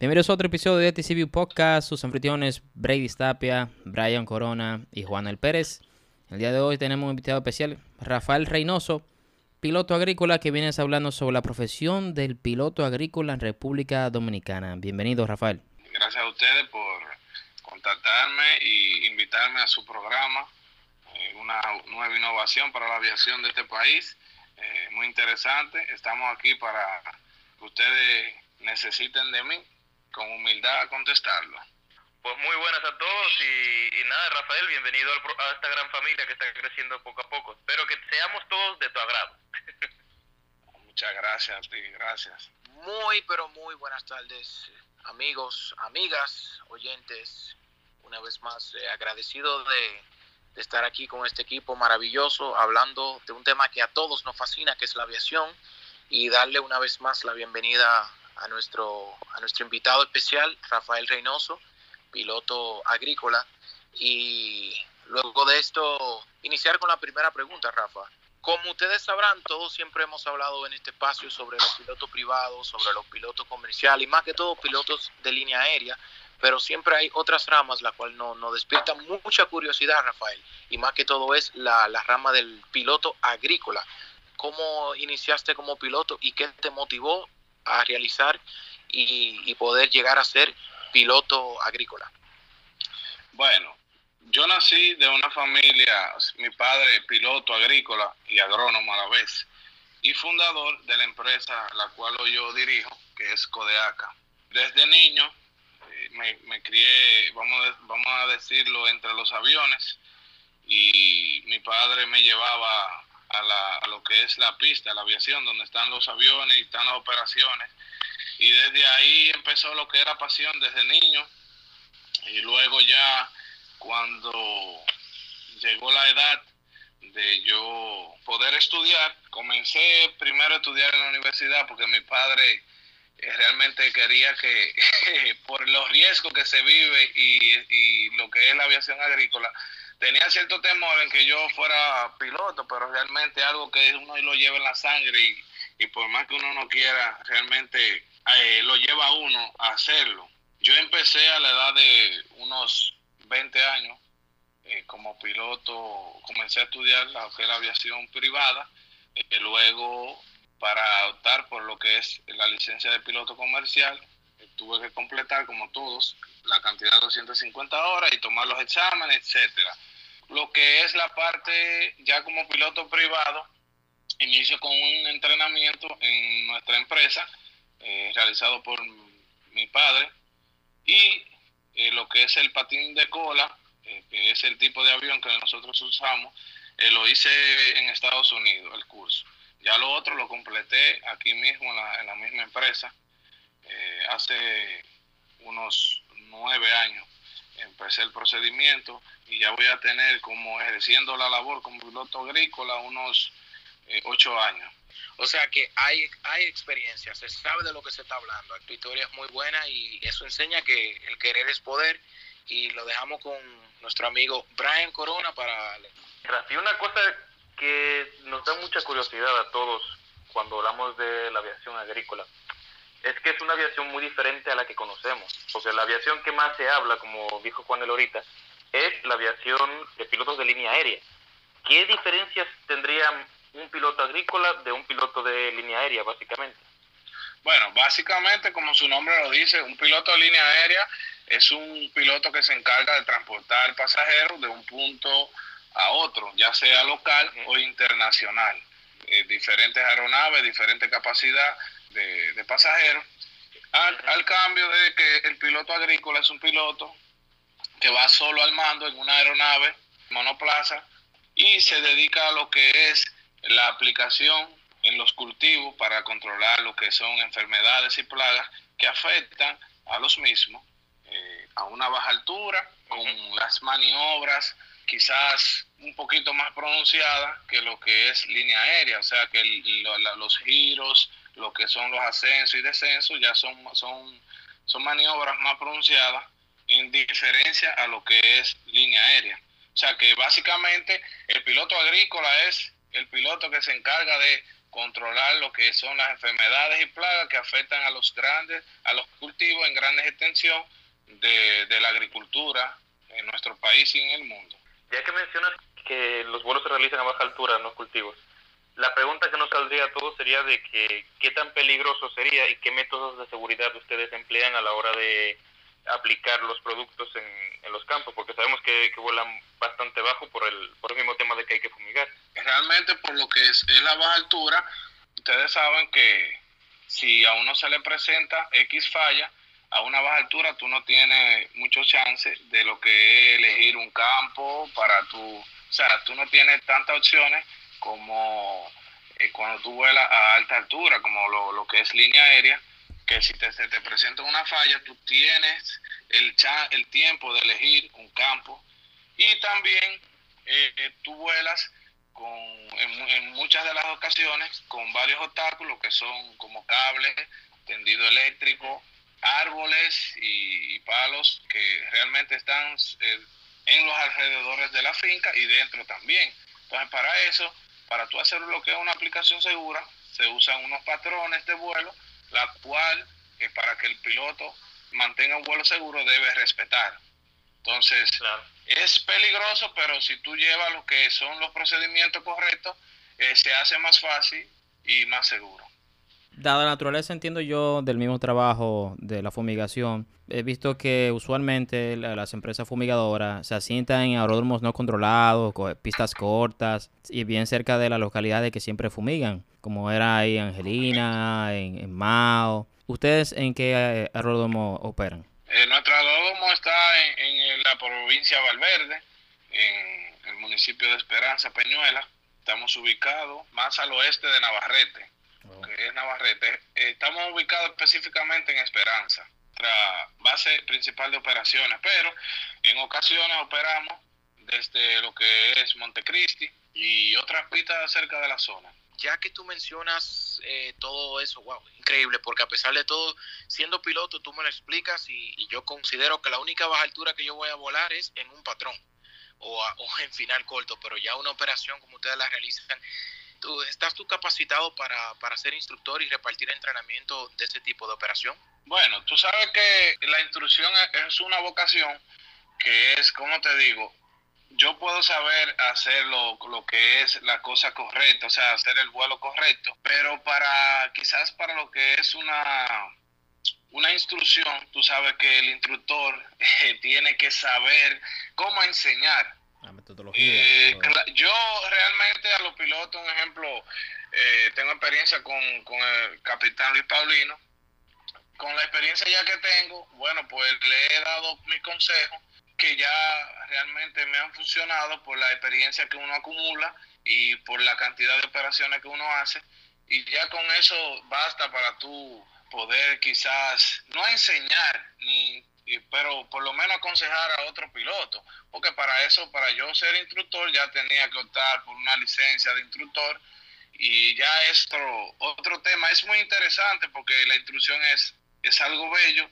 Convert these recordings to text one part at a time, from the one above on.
Bienvenidos a otro episodio de TCV Podcast. Sus anfitriones Brady Tapia, Brian Corona y Juan El Pérez. El día de hoy tenemos un invitado especial, Rafael Reynoso, piloto agrícola que viene hablando sobre la profesión del piloto agrícola en República Dominicana. Bienvenido, Rafael. Gracias a ustedes por contactarme y invitarme a su programa, eh, una nueva innovación para la aviación de este país. Eh, muy interesante. Estamos aquí para que ustedes necesiten de mí con humildad a contestarlo. Pues muy buenas a todos y, nada, Rafael, bienvenido a esta gran familia que está creciendo poco a poco. Espero que seamos todos de tu agrado. Muchas gracias a ti, gracias. Muy, pero muy buenas tardes, amigos, amigas, oyentes. Una vez más, eh, agradecido de, de estar aquí con este equipo maravilloso, hablando de un tema que a todos nos fascina, que es la aviación, y darle una vez más la bienvenida a nuestro, a nuestro invitado especial, Rafael Reynoso, piloto agrícola. Y luego de esto, iniciar con la primera pregunta, Rafa. Como ustedes sabrán, todos siempre hemos hablado en este espacio sobre los pilotos privados, sobre los pilotos comerciales y más que todo pilotos de línea aérea, pero siempre hay otras ramas la cual nos no despierta mucha curiosidad, Rafael, y más que todo es la, la rama del piloto agrícola. ¿Cómo iniciaste como piloto y qué te motivó a realizar y, poder llegar a ser piloto agrícola? Bueno, yo nací de una familia, mi padre piloto agrícola y agrónomo a la vez, y fundador de la empresa la cual yo dirijo, que es Codeaca. Desde niño eh, me, me, crié, vamos, vamos a decirlo, entre los aviones, y mi padre me llevaba a, la, a lo que es la pista, la aviación, donde están los aviones y están las operaciones. Y desde ahí empezó lo que era pasión desde niño. Y luego ya cuando llegó la edad de yo poder estudiar, comencé primero a estudiar en la universidad porque mi padre eh, realmente quería que por los riesgos que se vive y, y lo que es la aviación agrícola, tenía cierto temor en que yo fuera piloto, pero realmente algo que uno lo lleva en la sangre y, y por más que uno no quiera, realmente eh, lo lleva a uno a hacerlo. Yo empecé a la edad de unos 20 años eh, como piloto, comencé a estudiar la, la aviación privada, eh, luego para optar por lo que es la licencia de piloto comercial, tuve que completar como todos la cantidad de 250 horas y tomar los exámenes, etcétera lo que es la parte ya como piloto privado, inicio con un entrenamiento en nuestra empresa, eh, realizado por mi padre, y eh, lo que es el patín de cola, eh, que es el tipo de avión que nosotros usamos, lo hice en Estados Unidos, el curso. Ya lo otro lo completé aquí mismo en la, en la misma empresa, hace unos nueve años empecé el procedimiento y ya voy a tener como ejerciendo la labor como piloto agrícola unos eh, ocho años. O sea que hay, hay experiencia, se sabe de lo que se está hablando. Tu historia es muy buena y eso enseña que el querer es poder y lo dejamos con nuestro amigo Brian Corona para... Y una cosa que nos da mucha curiosidad a todos cuando hablamos de la aviación agrícola es que es una aviación muy diferente a la que conocemos, porque la aviación que más se habla, como dijo Juan el ahorita, es la aviación de pilotos de línea aérea. ¿Qué diferencias tendría un piloto agrícola de un piloto de línea aérea, básicamente? Bueno, básicamente, como su nombre lo dice, un piloto de línea aérea es un piloto que se encarga de transportar pasajeros de un punto a otro, ya sea local o internacional. Eh, diferentes aeronaves, diferente capacidad de, de pasajeros. Al, al, cambio de que el piloto agrícola es un piloto que va solo al mando en una aeronave monoplaza y se dedica a lo que es la aplicación en los cultivos para controlar lo que son enfermedades y plagas que afectan a los mismos eh, a una baja altura, con las maniobras quizás un poquito más pronunciadas que lo que es línea aérea, o sea que los giros, lo que son los ascensos y descensos ya son, son, son maniobras más pronunciadas en diferencia a lo que es línea aérea. O sea que básicamente el piloto agrícola es el piloto que se encarga de controlar lo que son las enfermedades y plagas que afectan a los grandes, a los cultivos en grandes extensión de, de la agricultura en nuestro país y en el mundo. Ya que mencionas que los vuelos se realizan a baja altura, no cultivos, la pregunta que nos saldría a todos sería de que qué tan peligroso sería y qué métodos de seguridad ustedes emplean a la hora de aplicar los productos en, en los campos, porque sabemos que, que, vuelan bastante bajo por el, por el mismo tema de que hay que fumigar. Realmente por lo que es, es la baja altura, ustedes saben que si a uno se le presenta X falla, a una baja altura tú no tienes muchos chances de lo que es elegir un campo para tu, o sea, tú no tienes tantas opciones como eh, cuando tú vuelas a alta altura, como lo, lo que es línea aérea, que si te, se te presenta una falla, tú tienes el, cha, el tiempo de elegir un campo. Y también eh, tú vuelas con, en, en, muchas de las ocasiones con varios obstáculos que son como cables, tendido eléctrico, árboles y, y palos que realmente están eh, en los alrededores de la finca y dentro también. Entonces para eso, para tú hacer lo que es una aplicación segura, se usan unos patrones de vuelo la cual eh, para que el piloto mantenga un vuelo seguro debe respetar. Entonces, claro. es peligroso, pero si tú llevas lo que son los procedimientos correctos, eh, se hace más fácil y más seguro. Dada la naturaleza, entiendo yo, del mismo trabajo de la fumigación, he visto que usualmente las empresas fumigadoras se asientan en aeródromos no controlados, pistas cortas y bien cerca de las localidades que siempre fumigan, como era ahí Angelina, en, Mao. ¿Ustedes en qué aeródromo operan? Eh, nuestro aeródromo está en, en, la provincia de Valverde, en el municipio de Esperanza, Peñuela. Estamos ubicados más al oeste de Navarrete, oh. que es Navarrete. Estamos ubicados específicamente en Esperanza nuestra base principal de operaciones, pero en ocasiones operamos desde lo que es Montecristi y otras pistas cerca de la zona. Ya que tú mencionas eh, todo eso, wow, increíble, porque a pesar de todo, siendo piloto, tú me lo explicas y, y, yo considero que la única baja altura que yo voy a volar es en un patrón o, a, o en final corto, pero ya una operación como ustedes la realizan, ¿tú, ¿estás tú capacitado para, para ser instructor y repartir entrenamiento de ese tipo de operación? Bueno, tú sabes que la instrucción es una vocación que es, como te digo, yo puedo saber hacer lo, lo, que es la cosa correcta, o sea, hacer el vuelo correcto, pero para quizás para lo que es una, una instrucción, tú sabes que el instructor eh, tiene que saber cómo enseñar. La metodología. Yo realmente a los pilotos, un ejemplo, eh, tengo experiencia con, con el capitán Luis Paulino, con la experiencia ya que tengo, bueno, pues le he dado mis consejos que ya realmente me han funcionado por la experiencia que uno acumula y por la cantidad de operaciones que uno hace. Y ya con eso basta para tú poder quizás no enseñar, ni, pero por lo menos aconsejar a otro piloto. Porque para eso, para yo ser instructor, ya tenía que optar por una licencia de instructor. Y ya esto, otro tema, es muy interesante porque la instrucción es es algo bello,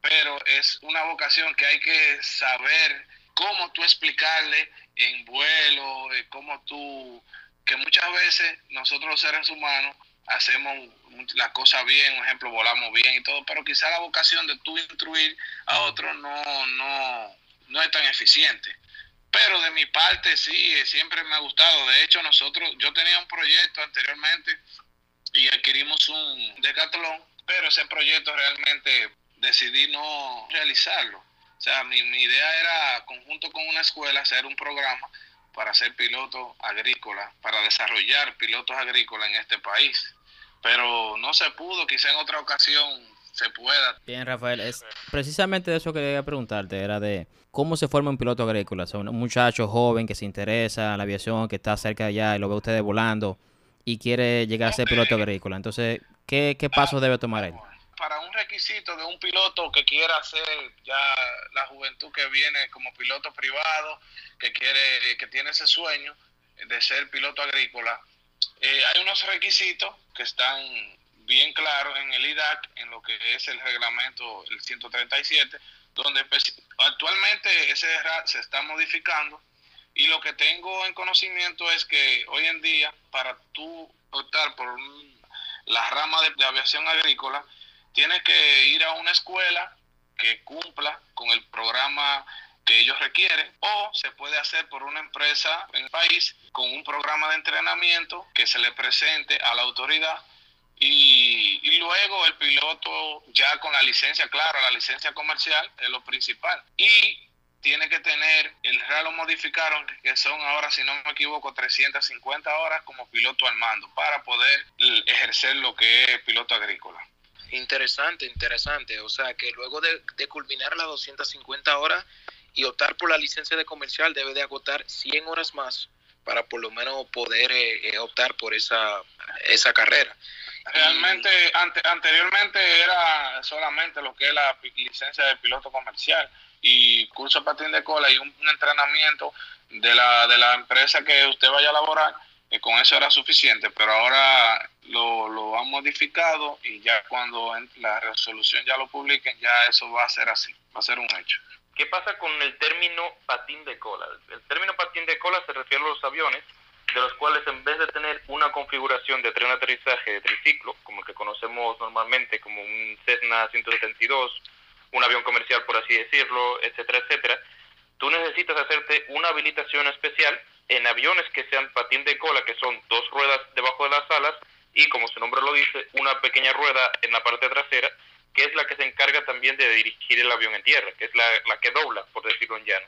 pero es una vocación que hay que saber cómo tú explicarle en vuelo, eh, cómo tú, que muchas veces nosotros los seres humanos hacemos la cosa bien, por ejemplo, volamos bien y todo, pero quizá la vocación de tú instruir a otros no, no, no es tan eficiente. Pero de mi parte sí, siempre me ha gustado. De hecho, nosotros, yo tenía un proyecto anteriormente y adquirimos un decatlón pero ese proyecto realmente decidí no realizarlo. O sea, mi, mi idea era, conjunto con una escuela, hacer un programa para ser piloto agrícola, para desarrollar pilotos agrícolas en este país. Pero no se pudo, quizá en otra ocasión se pueda. Bien, Rafael, es precisamente de eso que quería preguntarte, era de cómo se forma un piloto agrícola. O sea, un muchacho joven que se interesa en la aviación, que está cerca de allá y lo ve ustedes volando y quiere llegar a ser piloto agrícola. Entonces, ¿qué, qué pasos debe tomar él? Para un requisito de un piloto que quiera hacer ya la juventud que viene como piloto privado, que quiere, que tiene ese sueño de ser piloto agrícola, eh, hay unos requisitos que están bien claros en el IDAC, en lo que es el reglamento, el 137, donde actualmente ese se está modificando y lo que tengo en conocimiento es que hoy en día, para tú optar por la rama de, aviación agrícola, tienes que ir a una escuela que cumpla con el programa que ellos requieren o se puede hacer por una empresa en el país con un programa de entrenamiento que se le presente a la autoridad y, luego el piloto ya con la licencia, claro, la licencia comercial es lo principal. Y tiene que tener, el RAL lo modificaron, que son ahora, si no me equivoco, 350 horas como piloto al mando para poder ejercer lo que es piloto agrícola. Interesante, interesante. O sea que luego de, de culminar las 250 horas y optar por la licencia de comercial, debe de agotar 100 horas más para por lo menos poder eh, eh, optar por esa, esa carrera. Realmente, anteriormente era solamente lo que es la licencia de piloto comercial y curso de patín de cola y un, entrenamiento de la, de la empresa que usted vaya a laborar, y con eso era suficiente, pero ahora lo, lo han modificado y ya cuando la resolución ya lo publiquen, ya eso va a ser así, va a ser un hecho. ¿Qué pasa con el término patín de cola? El término patín de cola se refiere a los aviones de los cuales en vez de tener una configuración de tren aterrizaje de triciclo, como el que conocemos normalmente como un Cessna 172, un avión comercial por así decirlo, etcétera, etcétera, tú necesitas hacerte una habilitación especial en aviones que sean patín de cola, que son dos ruedas debajo de las alas y, como su nombre lo dice, una pequeña rueda en la parte trasera, que es la que se encarga también de dirigir el avión en tierra, que es la, la que dobla, por decirlo en llano.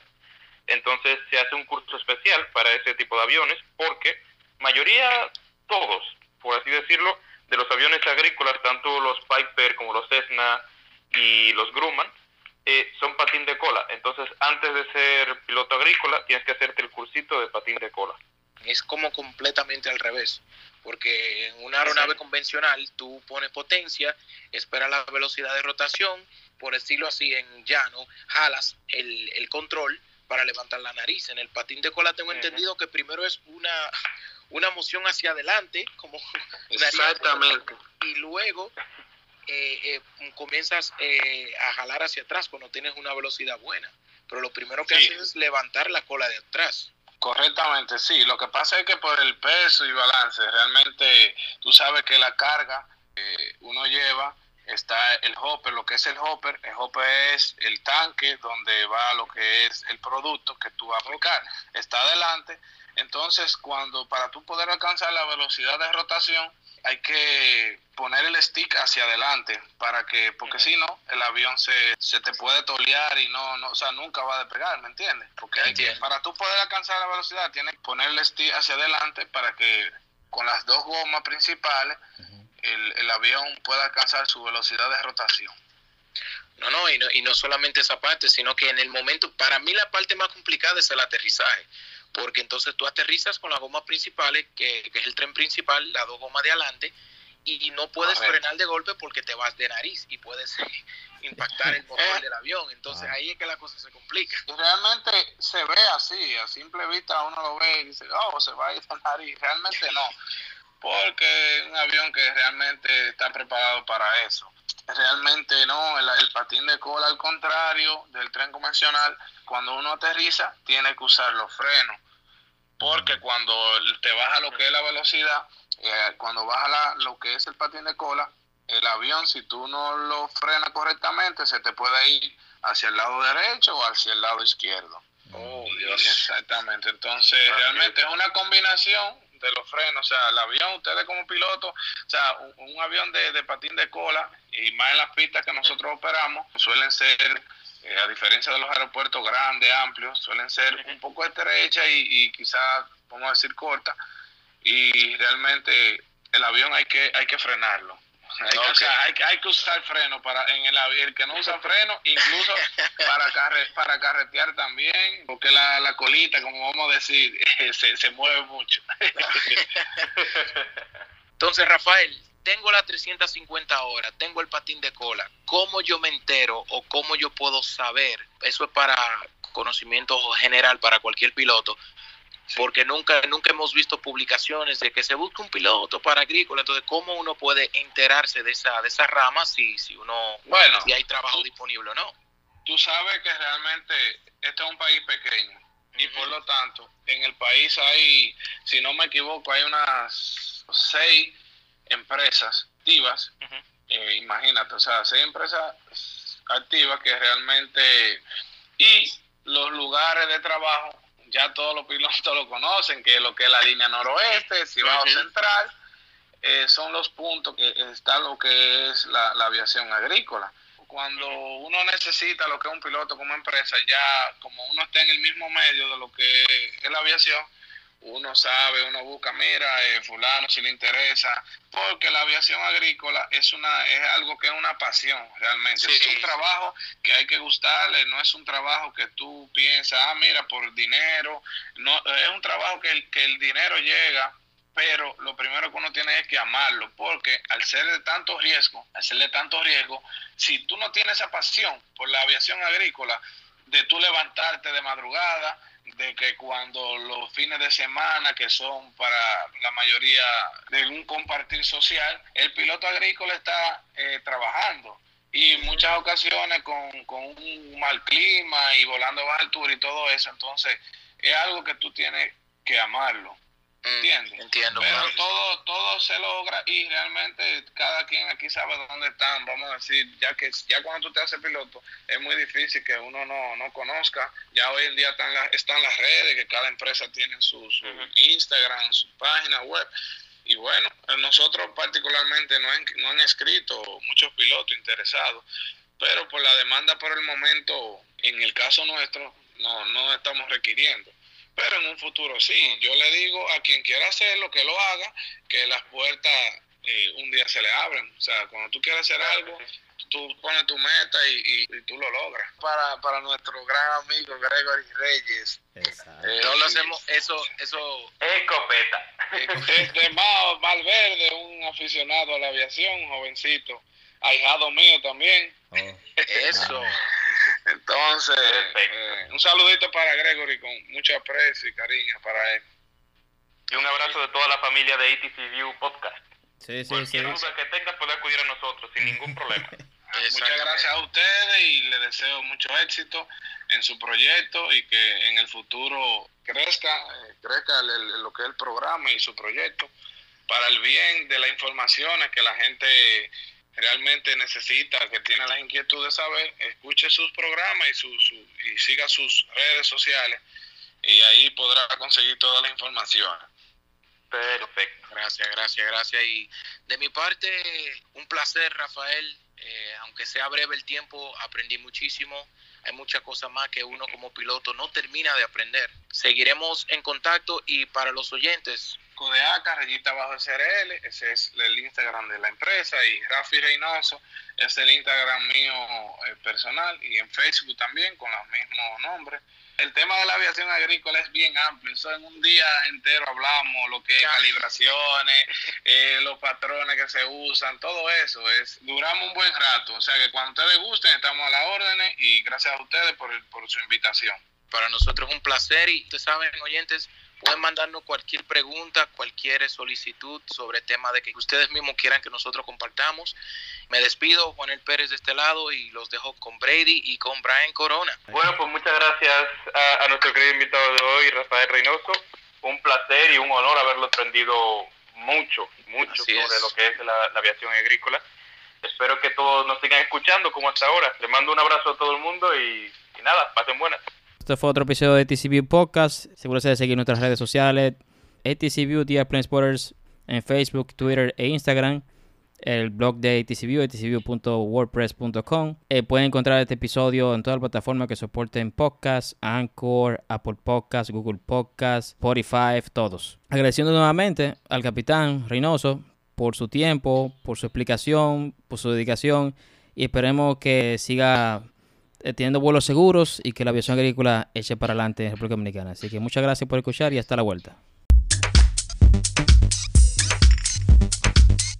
Entonces se hace un curso especial para ese tipo de aviones porque mayoría, todos, por así decirlo, de los aviones agrícolas, tanto los Piper como los Cessna y los Grumman, eh, son patín de cola. Entonces, antes de ser piloto agrícola, tienes que hacerte el cursito de patín de cola. Es como completamente al revés, porque en una aeronave convencional tú pones potencia, esperas la velocidad de rotación, por decirlo así, en llano, jalas el, el control para levantar la nariz. En el patín de cola tengo entendido que primero es una, una moción hacia adelante, como Exactamente. y luego eh, eh, comienzas eh, a jalar hacia atrás cuando tienes una velocidad buena. Pero lo primero que haces es levantar la cola de atrás. Correctamente, sí. Lo que pasa es que por el peso y balance, realmente tú sabes que la carga uno lleva está el hopper, lo que es el hopper, el hopper es el tanque donde va lo que es el producto que tú vas a aplicar, está adelante, entonces cuando para tú poder alcanzar la velocidad de rotación hay que poner el stick hacia adelante para que, porque si no, el avión se, se te puede tolear y no, no, o sea, nunca va a despegar, ¿me entiendes? Porque hay que, para tú poder alcanzar la velocidad tienes que poner el stick hacia adelante para que con las dos gomas principales el, avión pueda alcanzar su velocidad de rotación. No, no y, no, y no solamente esa parte, sino que en el momento, para mí la parte más complicada es el aterrizaje, porque entonces tú aterrizas con las gomas principales, que, es el tren principal, las dos gomas de adelante, y no puedes frenar de golpe porque te vas de nariz y puedes impactar el motor del avión. Entonces ahí es que la cosa se complica. realmente se ve así, a simple vista uno lo ve y dice, oh, se va a ir de nariz. Realmente no porque es un avión que realmente está preparado para eso. Realmente no, el, patín de cola al contrario del tren convencional, cuando uno aterriza tiene que usar los frenos, porque cuando te baja lo que es la velocidad, eh, cuando baja lo que es el patín de cola, el avión si tú no lo frenas correctamente se te puede ir hacia el lado derecho o hacia el lado izquierdo. Oh, Dios. Exactamente, entonces realmente es una combinación de los frenos, o sea, el avión, ustedes como piloto, o sea, un, avión de, patín de cola y más en las pistas que nosotros operamos, suelen ser, eh, a diferencia de los aeropuertos grandes, amplios, suelen ser un poco estrechas y, y quizás, vamos a decir, cortas, y realmente el avión hay que, hay que frenarlo. Hay, que, o sea, hay, hay, que usar freno para en el el que no usa freno, incluso para carre, para carretear también, porque la, la colita, como vamos a decir, se, se mueve mucho. Entonces, Rafael, tengo las 350 horas, tengo el patín de cola. ¿Cómo yo me entero o cómo yo puedo saber? Eso es para conocimiento general para cualquier piloto porque nunca, nunca hemos visto publicaciones de que se busca un piloto para agrícola, entonces cómo uno puede enterarse de esa, de esa rama si, si uno bueno, si hay trabajo disponible o no. Tú sabes que realmente este es un país pequeño y por lo tanto en el país hay, si no me equivoco, hay unas seis empresas activas, eh, imagínate, o sea, seis empresas activas que realmente, y los lugares de trabajo, ya todos los pilotos lo conocen, que lo que es la línea noroeste, Cibao Central, eh, son los puntos que está lo que es la, aviación agrícola. Cuando uno necesita lo que es un piloto como empresa, ya como uno está en el mismo medio de lo que es la aviación, uno sabe, uno busca, mira, eh, fulano si le interesa, porque la aviación agrícola es una es algo que es una pasión realmente, es un trabajo que hay que gustarle, no es un trabajo que tú piensas, ah, mira, por dinero, no es un trabajo que el, que el dinero llega pero lo primero que uno tiene es que amarlo, porque al ser de tanto riesgo, al ser de tanto riesgo, si tú no tienes esa pasión por la aviación agrícola, de tú levantarte de madrugada, de que cuando los fines de semana, que son para la mayoría de un compartir social, el piloto agrícola está eh, trabajando y muchas ocasiones con, con un mal clima y volando a baja altura y todo eso, entonces es algo que tú tienes que amarlo. ¿Entiendes? Entiendo. Pero todo, todo se logra y realmente cada quien aquí sabe dónde están. Vamos a decir, ya que ya cuando tú te haces piloto es muy difícil que uno no, no conozca. Ya hoy en día están, están las redes, que cada empresa tiene su, Instagram, su página web. Y bueno, nosotros particularmente no han, no han escrito muchos pilotos interesados, pero por la demanda por el momento, en el caso nuestro, no, no estamos requiriendo pero en un futuro sí. Yo le digo a quien quiera hacerlo que lo haga, que las puertas eh, un día se le abren. O sea, cuando tú quieres hacer algo, tú pones tu meta y, tú lo logras. Para, para nuestro gran amigo Gregory Reyes. Eh, no lo hacemos, eso, eso. Escopeta. Es de Valverde, un aficionado a la aviación, jovencito. Ahijado mío también. Oh. Eso. Entonces, eh, un saludito para Gregory con mucho aprecio y cariño para él. Y un abrazo de toda la familia de ATC View Podcast. Sí, sí, Cualquier duda que tengas puede acudir a nosotros sin ningún problema. Muchas gracias a ustedes y les deseo mucho éxito en su proyecto y que en el futuro crezca, eh, crezca lo que es el programa y su proyecto para el bien de las informaciones que la gente realmente necesita, que tiene la inquietud de saber, escuche sus programas y, su, y siga sus redes sociales y ahí podrá conseguir toda la información. Perfecto, gracias, gracias, gracias. Y de mi parte, un placer, Rafael. Eh, aunque sea breve el tiempo, aprendí muchísimo. Hay muchas cosas más que uno como piloto no termina de aprender. Seguiremos en contacto y para los oyentes, Codeaca, rayita bajo SRL, ese es el Instagram de la empresa, y Rafi Reynoso es el Instagram mío eh, personal, y en Facebook también con los mismos nombres. El tema de la aviación agrícola es bien amplio, eso en un día entero hablamos, lo que es calibraciones, eh, los patrones que se usan, todo eso, es duramos un buen rato, o sea que cuando ustedes gusten estamos a la orden y gracias a ustedes por, por su invitación. Para nosotros es un placer y ustedes saben, oyentes, Pueden mandarnos cualquier pregunta, cualquier solicitud sobre tema de que ustedes mismos quieran que nosotros compartamos. Me despido, Juan El Pérez de este lado, y los dejo con Brady y con Brian Corona. Bueno, pues muchas gracias a, nuestro querido invitado de hoy, Rafael Reynoso. Un placer y un honor haberlo aprendido mucho, mucho sobre lo que es la, aviación agrícola. Espero que todos nos sigan escuchando como hasta ahora. Les mando un abrazo a todo el mundo y, y nada, pasen buenas. Este fue otro episodio de TCView Podcast. Seguro se de seguir nuestras redes sociales. ATCView, The Spotters en Facebook, Twitter e Instagram. El blog de ATCView, atcview.wordpress.com. Eh, pueden encontrar este episodio en todas las plataformas que soporten podcast, Anchor, Apple Podcast, Google Podcast, Spotify, todos. Agradeciendo nuevamente al capitán Reynoso por su tiempo, por su explicación, por su dedicación y esperemos que siga teniendo vuelos seguros y que la aviación agrícola eche para adelante en República Dominicana. Así que muchas gracias por escuchar y hasta la vuelta.